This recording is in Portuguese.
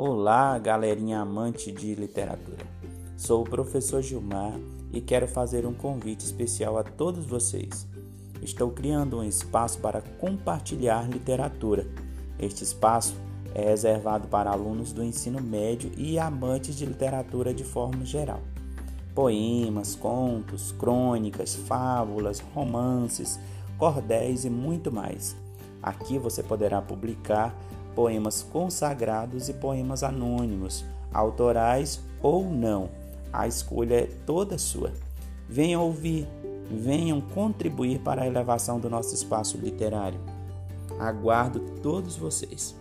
Olá, galerinha amante de literatura. Sou o professor Gilmar e quero fazer um convite especial a todos vocês. Estou criando um espaço para compartilhar literatura. Este espaço é reservado para alunos do ensino médio e amantes de literatura de forma geral. Poemas, contos, crônicas, fábulas, romances, cordéis e muito mais. Aqui você poderá publicar poemas consagrados e poemas anônimos, autorais ou não. A escolha é toda sua. Venham ouvir, venham contribuir para a elevação do nosso espaço literário. Aguardo todos vocês.